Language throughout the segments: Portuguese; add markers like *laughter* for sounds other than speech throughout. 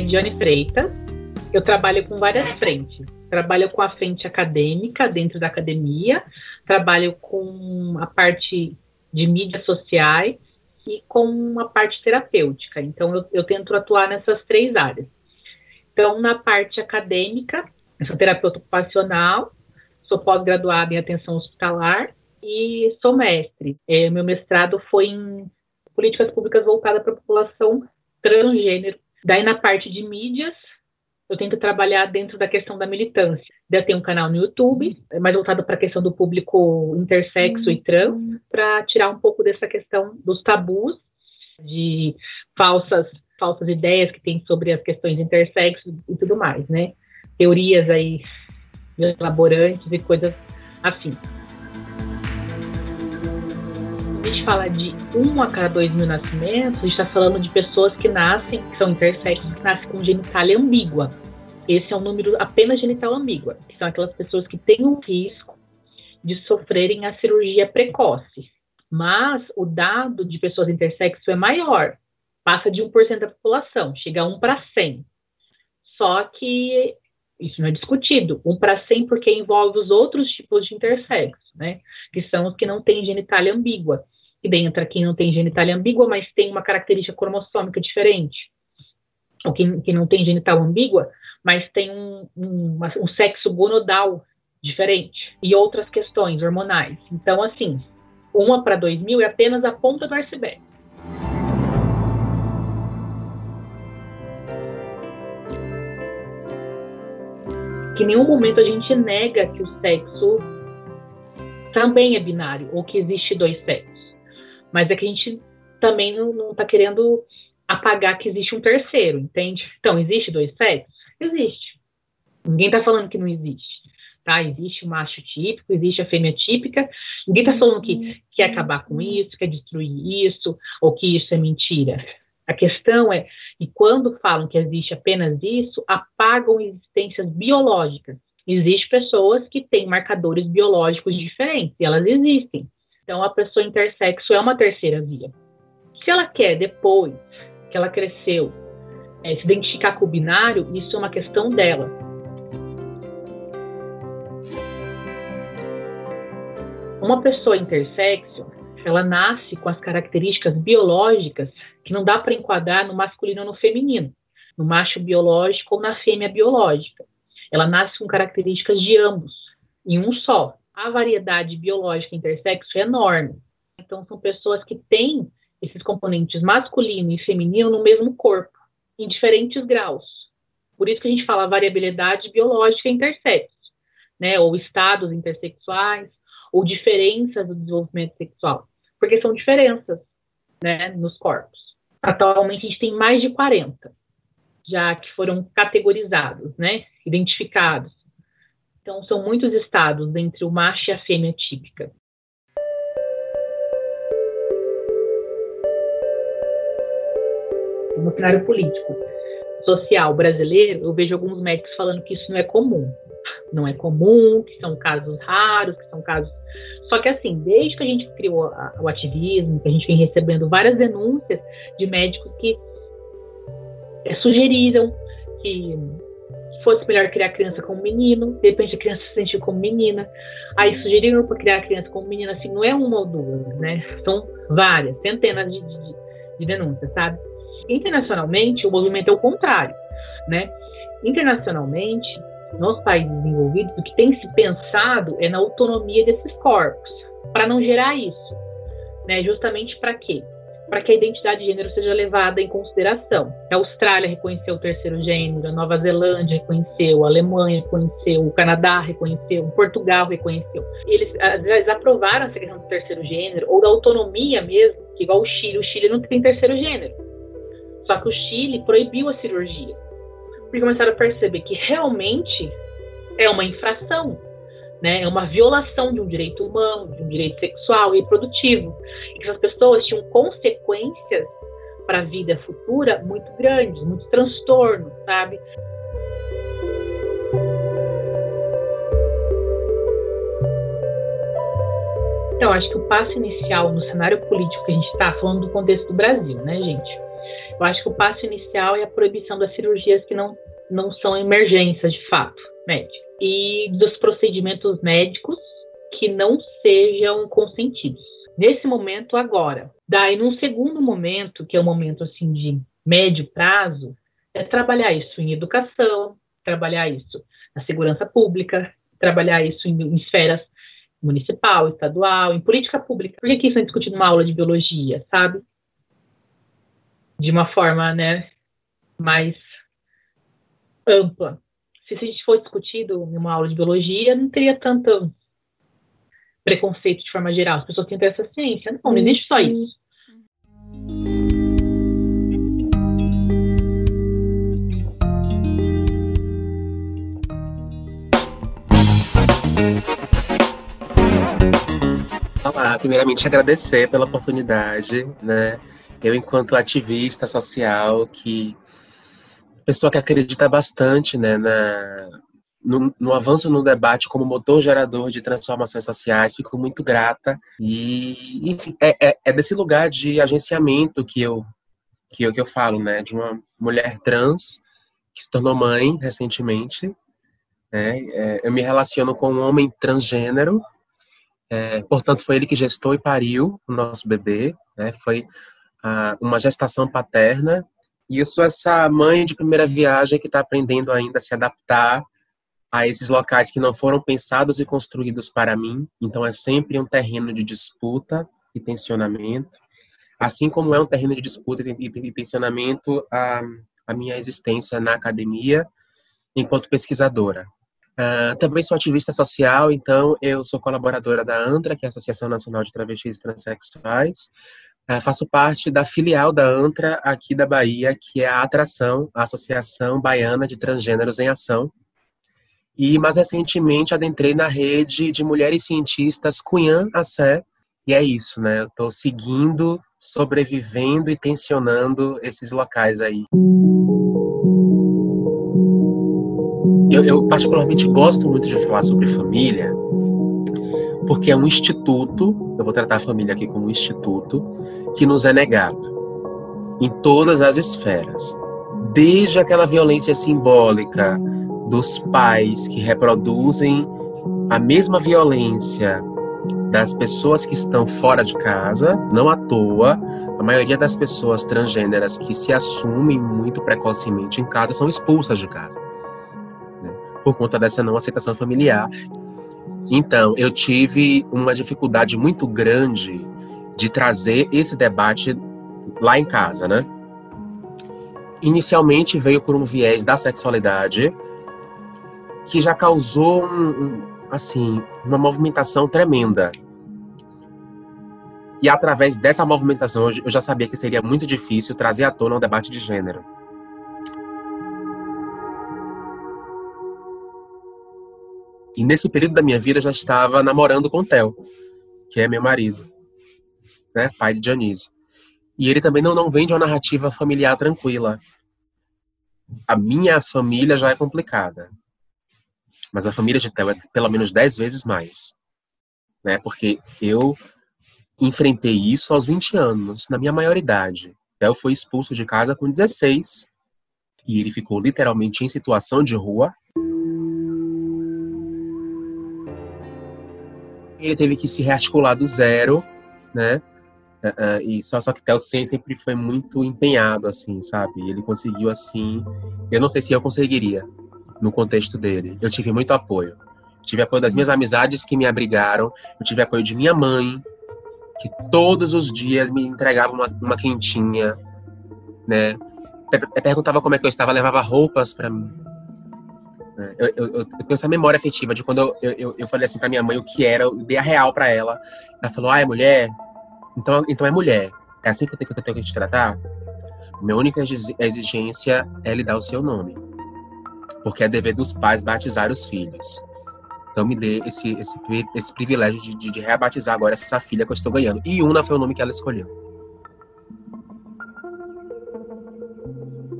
é Diane Freitas. Eu trabalho com várias frentes. Trabalho com a frente acadêmica dentro da academia, trabalho com a parte de mídias sociais e com a parte terapêutica. Então, eu, eu tento atuar nessas três áreas. Então, na parte acadêmica, eu sou terapeuta ocupacional, sou pós-graduada em atenção hospitalar e sou mestre. É, meu mestrado foi em políticas públicas voltadas para a população transgênero. Daí, na parte de mídias, eu tento trabalhar dentro da questão da militância. Eu tenho um canal no YouTube, mais voltado para a questão do público intersexo uhum. e trans, para tirar um pouco dessa questão dos tabus, de falsas, falsas ideias que tem sobre as questões intersexo e tudo mais, né? Teorias aí elaborantes e coisas assim gente fala de um a cada dois mil nascimentos, a gente está falando de pessoas que nascem, que são intersexos, que nascem com genitália ambígua. Esse é um número apenas genital ambígua, que são aquelas pessoas que têm um risco de sofrerem a cirurgia precoce. Mas o dado de pessoas intersexo é maior, passa de 1% da população, chega a 1 para 100. Só que isso não é discutido. 1 para 100 porque envolve os outros tipos de intersexo, né? Que são os que não têm genitália ambígua. E daí entra quem não tem genitália ambígua, mas tem uma característica cromossômica diferente. Ou quem, quem não tem genital ambígua, mas tem um, um, um sexo gonodal diferente. E outras questões hormonais. Então, assim, uma para dois mil é apenas a ponta do iceberg. Que em nenhum momento a gente nega que o sexo também é binário, ou que existe dois sexos. Mas é que a gente também não está querendo apagar que existe um terceiro, entende? Então, existe dois sexos? Existe. Ninguém está falando que não existe. Tá? Existe o macho típico, existe a fêmea típica. Ninguém está falando que quer acabar com isso, quer destruir isso, ou que isso é mentira. A questão é, e quando falam que existe apenas isso, apagam existências biológicas. Existem pessoas que têm marcadores biológicos diferentes, e elas existem. Então, a pessoa intersexo é uma terceira via. Se ela quer, depois que ela cresceu, é, se identificar com o binário, isso é uma questão dela. Uma pessoa intersexo, ela nasce com as características biológicas que não dá para enquadrar no masculino ou no feminino, no macho biológico ou na fêmea biológica. Ela nasce com características de ambos, em um só a variedade biológica intersexo é enorme. Então, são pessoas que têm esses componentes masculino e feminino no mesmo corpo, em diferentes graus. Por isso que a gente fala variabilidade biológica intersexo, né? Ou estados intersexuais, ou diferenças do desenvolvimento sexual. Porque são diferenças, né, nos corpos. Atualmente, a gente tem mais de 40, já que foram categorizados, né, identificados. Então, são muitos estados entre o macho e a fêmea típica. No cenário político, social brasileiro, eu vejo alguns médicos falando que isso não é comum. Não é comum, que são casos raros, que são casos. Só que, assim, desde que a gente criou o ativismo, que a gente vem recebendo várias denúncias de médicos que é, sugeriram que fosse melhor criar a criança como menino, de repente a criança se sentiu como menina. Aí sugeriram para criar a criança como menina, assim, não é uma ou duas, né? São várias, centenas de, de, de denúncias, sabe? Internacionalmente, o movimento é o contrário, né? Internacionalmente, nos países desenvolvidos, o que tem se pensado é na autonomia desses corpos, para não gerar isso, né? Justamente para quê? Para que a identidade de gênero seja levada em consideração. A Austrália reconheceu o terceiro gênero, a Nova Zelândia reconheceu, a Alemanha reconheceu, o Canadá reconheceu, Portugal reconheceu. Eles, eles aprovaram essa questão do terceiro gênero, ou da autonomia mesmo, que igual o Chile. O Chile não tem terceiro gênero. Só que o Chile proibiu a cirurgia. Porque começaram a perceber que realmente é uma infração né? É uma violação de um direito humano, de um direito sexual e reprodutivo. E que as pessoas tinham consequências para a vida futura muito grandes, muitos transtornos, sabe? Então, acho que o passo inicial no cenário político que a gente está falando do contexto do Brasil, né, gente? Eu acho que o passo inicial é a proibição das cirurgias que não, não são emergências de fato médica e dos procedimentos médicos que não sejam consentidos. Nesse momento, agora. Daí, num segundo momento, que é um momento assim de médio prazo, é trabalhar isso em educação, trabalhar isso na segurança pública, trabalhar isso em, em esferas municipal, estadual, em política pública. Por que, que isso é discutido numa aula de biologia, sabe? De uma forma, né, mais ampla. Se, a gente for discutido em uma aula de biologia, não teria tanto preconceito de forma geral. As pessoas têm essa ciência. Não, não existe só isso. Olá, primeiramente agradecer pela oportunidade, né? Eu, enquanto ativista social, que pessoa que acredita bastante, né, na, no, no, avanço no debate como motor gerador de transformações sociais, fico muito grata e, enfim, é, é, é desse lugar de agenciamento que eu que eu que eu falo, né, de uma mulher trans que se tornou mãe recentemente, né, é, eu me relaciono com um homem transgênero é, portanto, foi ele que gestou e pariu o nosso bebê, né? Foi ah, uma gestação paterna. Sou essa mãe de primeira viagem que está aprendendo ainda a se adaptar a esses locais que não foram pensados e construídos para mim. Então, é sempre um terreno de disputa e tensionamento. Assim como é um terreno de disputa e tensionamento a, a minha existência na academia enquanto pesquisadora. Uh, também sou ativista social, então eu sou colaboradora da ANTRA, que é a Associação Nacional de Travestis e Transsexuais. Uh, faço parte da filial da ANTRA aqui da Bahia, que é a Atração, a Associação Baiana de Transgêneros em Ação. E mais recentemente adentrei na rede de mulheres cientistas Cunhã Assé, e é isso, né? Eu estou seguindo, sobrevivendo e tensionando esses locais aí. Eu, eu, particularmente gosto muito de falar sobre família, porque é um instituto, eu vou tratar a família aqui como um instituto, que nos é negado em todas as esferas. Desde aquela violência simbólica dos pais que reproduzem a mesma violência das pessoas que estão fora de casa, não à toa, a maioria das pessoas transgêneras que se assumem muito precocemente em casa são expulsas de casa por conta dessa não aceitação familiar. Então, eu tive uma dificuldade muito grande de trazer esse debate lá em casa, né? Inicialmente veio por um viés da sexualidade que já causou um, assim uma movimentação tremenda. E através dessa movimentação eu já sabia que seria muito difícil trazer à tona um debate de gênero. E nesse período da minha vida já estava namorando com o Theo, que é meu marido, né, pai de Dionísio. E ele também não, não vem de uma narrativa familiar tranquila. A minha família já é complicada. Mas a família de Theo é pelo menos dez vezes mais. Né? Porque eu enfrentei isso aos 20 anos, na minha maioridade. Theo foi expulso de casa com 16 e ele ficou literalmente em situação de rua ele teve que se rearticular do zero, né? Uh, uh, e só, só que Theo sempre foi muito empenhado, assim, sabe? Ele conseguiu, assim. Eu não sei se eu conseguiria no contexto dele. Eu tive muito apoio. Tive apoio das minhas amizades que me abrigaram. Eu tive apoio de minha mãe, que todos os dias me entregava uma, uma quentinha, né? Perguntava como é que eu estava, levava roupas para mim. Eu, eu, eu, tenho essa memória afetiva de quando eu, eu, eu falei assim pra minha mãe o que era, eu dei a real pra ela. Ela falou, ah, é mulher? Então, então é mulher. É assim que eu tenho, que eu tenho que te tratar? Minha única exigência é lhe dar o seu nome. Porque é dever dos pais batizar os filhos. Então me dê esse, esse, esse privilégio de, de, de agora essa filha que eu estou ganhando. E Una foi o nome que ela escolheu.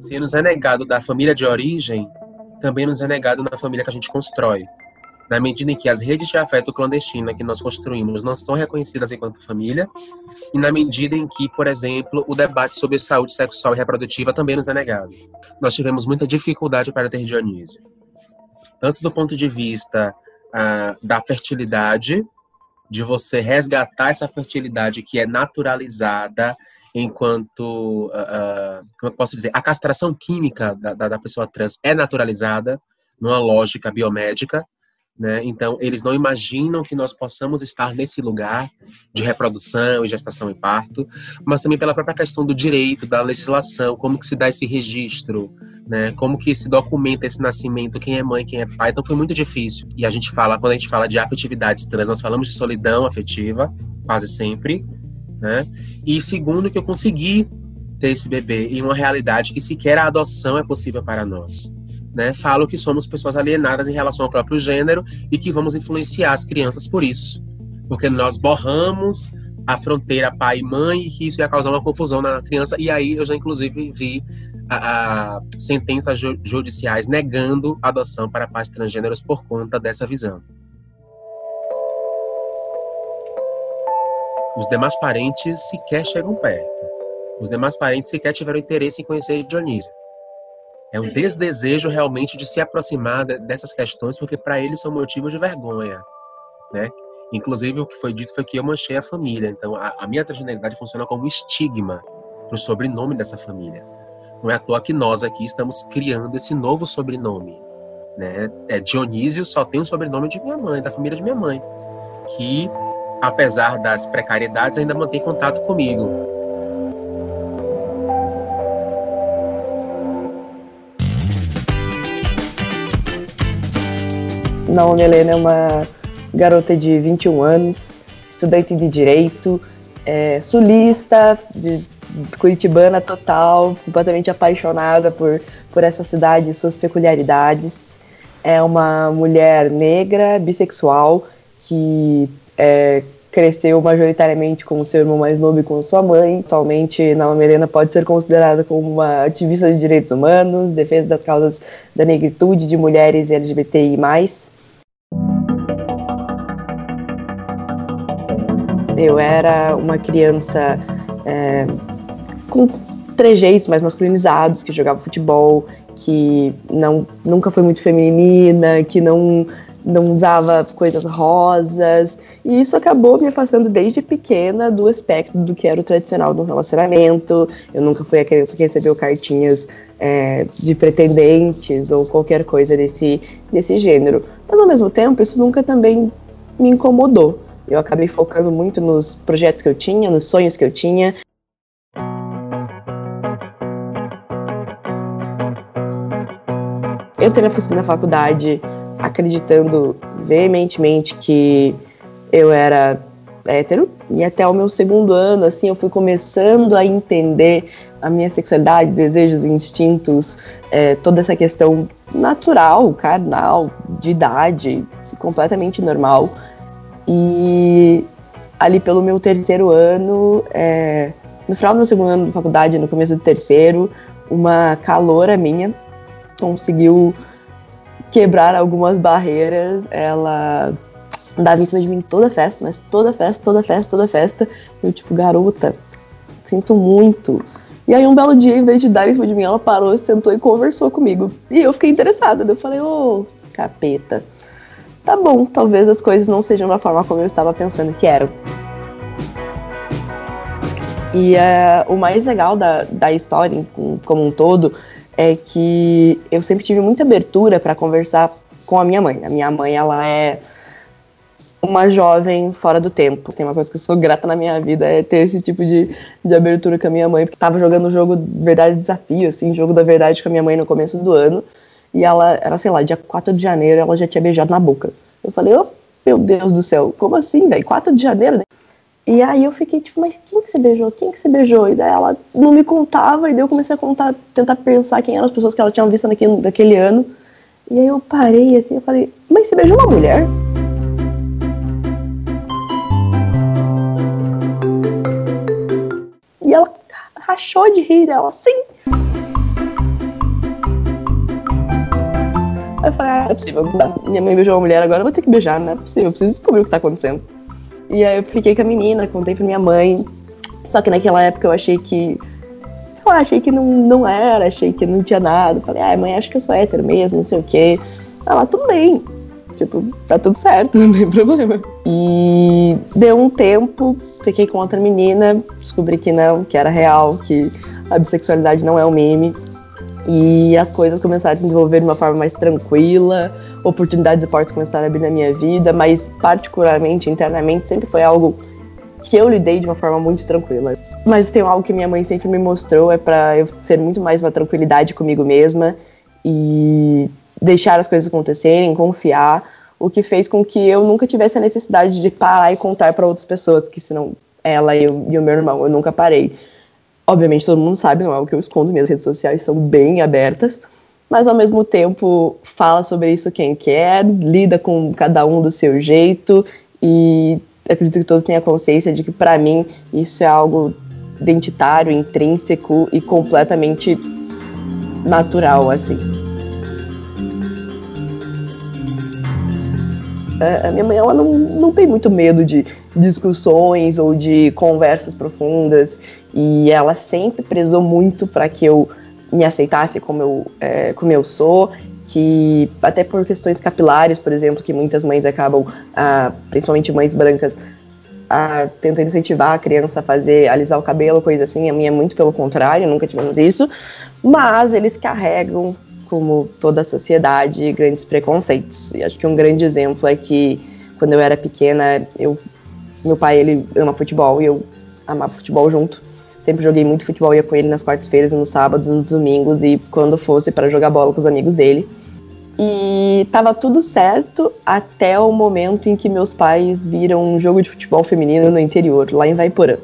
Se nos é negado da família de origem, também nos é negado na família que a gente constrói. na medida em que as redes de afeto clandestina que nós construímos não estão reconhecidas enquanto família, e na medida em que, por exemplo, o debate sobre saúde sexual e reprodutiva também nos é negado. Nós tivemos muita dificuldade para ter Dionísio, tanto do ponto de vista ah, da fertilidade, de você resgatar essa fertilidade que é naturalizada enquanto, uh, como eu posso dizer, a castração química da, da, da pessoa trans é naturalizada numa lógica biomédica, né? Então, eles não imaginam que nós possamos estar nesse lugar de reprodução e gestação e parto, mas também pela própria questão do direito, da legislação, como que se dá esse registro, né? Como que se documenta esse nascimento, quem é mãe, quem é pai. Então, foi muito difícil. E a gente fala, quando a gente fala de afetividades trans, nós falamos de solidão afetiva, quase sempre, né? E segundo, que eu consegui ter esse bebê em uma realidade que sequer a adoção é possível para nós né, falo que somos pessoas alienadas em relação ao próprio gênero e que vamos influenciar as crianças por isso. Porque nós borramos a fronteira pai e mãe e que isso ia causar uma confusão na criança. E aí eu já, inclusive, vi a, a sentenças ju judiciais negando adoção para pais transgêneros por conta dessa visão. Os demais parentes sequer chegam perto. Os demais parentes sequer tiveram interesse em conhecer Dionísio. É um desdesejo realmente de se aproximar dessas questões, porque para eles são motivos de vergonha, né? Inclusive, o que foi dito foi que eu manchei a família. Então, a, a minha transgeneridade funciona como estigma para o sobrenome dessa família. Não é à toa que nós aqui estamos criando esse novo sobrenome. Né? É, Dionísio só tem o sobrenome de minha mãe, da família de minha mãe, que, apesar das precariedades, ainda mantém contato comigo. Naomi Helena é uma garota de 21 anos, estudante de direito, é, sulista, de, curitibana total, completamente apaixonada por, por essa cidade e suas peculiaridades. É uma mulher negra, bissexual, que é, cresceu majoritariamente com seu irmão mais novo e com sua mãe. Atualmente, Naomi Helena pode ser considerada como uma ativista de direitos humanos, defesa das causas da negritude, de mulheres LGBTI+. Eu era uma criança é, com trejeitos mais masculinizados, que jogava futebol, que não, nunca foi muito feminina, que não, não usava coisas rosas. E isso acabou me afastando desde pequena do aspecto do que era o tradicional do relacionamento. Eu nunca fui a criança que recebeu cartinhas é, de pretendentes ou qualquer coisa desse, desse gênero. Mas ao mesmo tempo, isso nunca também me incomodou. Eu acabei focando muito nos projetos que eu tinha, nos sonhos que eu tinha. Eu entrei na faculdade acreditando veementemente que eu era hétero e até o meu segundo ano, assim, eu fui começando a entender a minha sexualidade, desejos, instintos, é, toda essa questão natural, carnal, de idade, completamente normal. E ali pelo meu terceiro ano, é, no final do meu segundo ano de faculdade, no começo do terceiro, uma caloura minha conseguiu quebrar algumas barreiras. Ela andava em cima de mim toda festa, mas toda festa, toda festa, toda festa. Eu, tipo, garota, sinto muito. E aí, um belo dia, em vez de dar em cima de mim, ela parou, sentou e conversou comigo. E eu fiquei interessada. Eu falei, ô, oh, capeta tá bom, talvez as coisas não sejam da forma como eu estava pensando que eram. E uh, o mais legal da, da história, como um todo, é que eu sempre tive muita abertura para conversar com a minha mãe. A minha mãe, ela é uma jovem fora do tempo. Tem uma coisa que eu sou grata na minha vida é ter esse tipo de, de abertura com a minha mãe, porque tava jogando o jogo Verdade Desafio, assim, jogo da verdade com a minha mãe no começo do ano. E ela era, sei lá, dia 4 de janeiro, ela já tinha beijado na boca. Eu falei, oh, meu Deus do céu, como assim, velho? 4 de janeiro, né? E aí eu fiquei tipo, mas quem que você beijou? Quem que você beijou? E daí ela não me contava, e daí eu comecei a contar, tentar pensar quem eram as pessoas que ela tinha visto naquele, naquele ano. E aí eu parei assim, eu falei, mas você beijou uma mulher? E ela rachou de rir, ela, sim. Aí eu falei, ah, é possível. Minha mãe beijou uma mulher, agora eu vou ter que beijar, não é possível, eu preciso descobrir o que tá acontecendo. E aí eu fiquei com a menina, contei pra minha mãe. Só que naquela época eu achei que. Eu achei que não, não era, achei que não tinha nada. Falei, ai, ah, mãe, acho que eu sou hétero mesmo, não sei o quê. Ela, tudo bem. Tipo, tá tudo certo, *laughs* não tem problema. E deu um tempo, fiquei com outra menina, descobri que não, que era real, que a bissexualidade não é um meme. E as coisas começaram a se desenvolver de uma forma mais tranquila, oportunidades e portas começaram a abrir na minha vida, mas particularmente, internamente, sempre foi algo que eu lidei de uma forma muito tranquila. Mas tem algo que minha mãe sempre me mostrou, é para eu ser muito mais uma tranquilidade comigo mesma e deixar as coisas acontecerem, confiar, o que fez com que eu nunca tivesse a necessidade de parar e contar para outras pessoas, que senão ela e, eu, e o meu irmão, eu nunca parei. Obviamente todo mundo sabe, não é o que eu escondo, minhas redes sociais são bem abertas, mas ao mesmo tempo fala sobre isso quem quer, lida com cada um do seu jeito e acredito que todos tenham consciência de que para mim isso é algo identitário, intrínseco e completamente natural assim. A minha mãe ela não, não tem muito medo de discussões ou de conversas profundas e ela sempre prezou muito para que eu me aceitasse como eu, é, como eu sou, que até por questões capilares, por exemplo, que muitas mães acabam, ah, principalmente mães brancas, ah, tentando incentivar a criança a fazer, alisar o cabelo, coisa assim, a minha é muito pelo contrário, nunca tivemos isso, mas eles carregam, como toda a sociedade, grandes preconceitos. E acho que um grande exemplo é que quando eu era pequena, eu, meu pai ele ama futebol e eu amava futebol junto. Sempre joguei muito futebol, ia com ele nas quartas-feiras, nos sábados, nos domingos e quando fosse para jogar bola com os amigos dele. E tava tudo certo até o momento em que meus pais viram um jogo de futebol feminino no interior, lá em Vaiporã.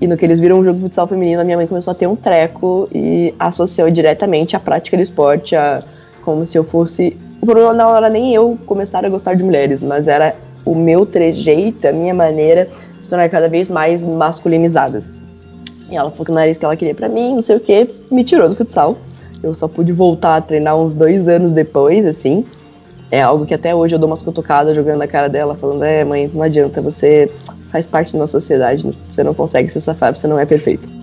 E no que eles viram um jogo de futsal feminino, a minha mãe começou a ter um treco e associou diretamente a prática de esporte a como se eu fosse. O problema não era nem eu começar a gostar de mulheres, mas era o meu trejeito, a minha maneira de se tornar cada vez mais masculinizadas. Ela falou que não era isso que ela queria para mim, não sei o que, me tirou do futsal. Eu só pude voltar a treinar uns dois anos depois, assim. É algo que até hoje eu dou umas cutucadas jogando na cara dela, falando: é, mãe, não adianta, você faz parte de uma sociedade, você não consegue se safar, você não é perfeito.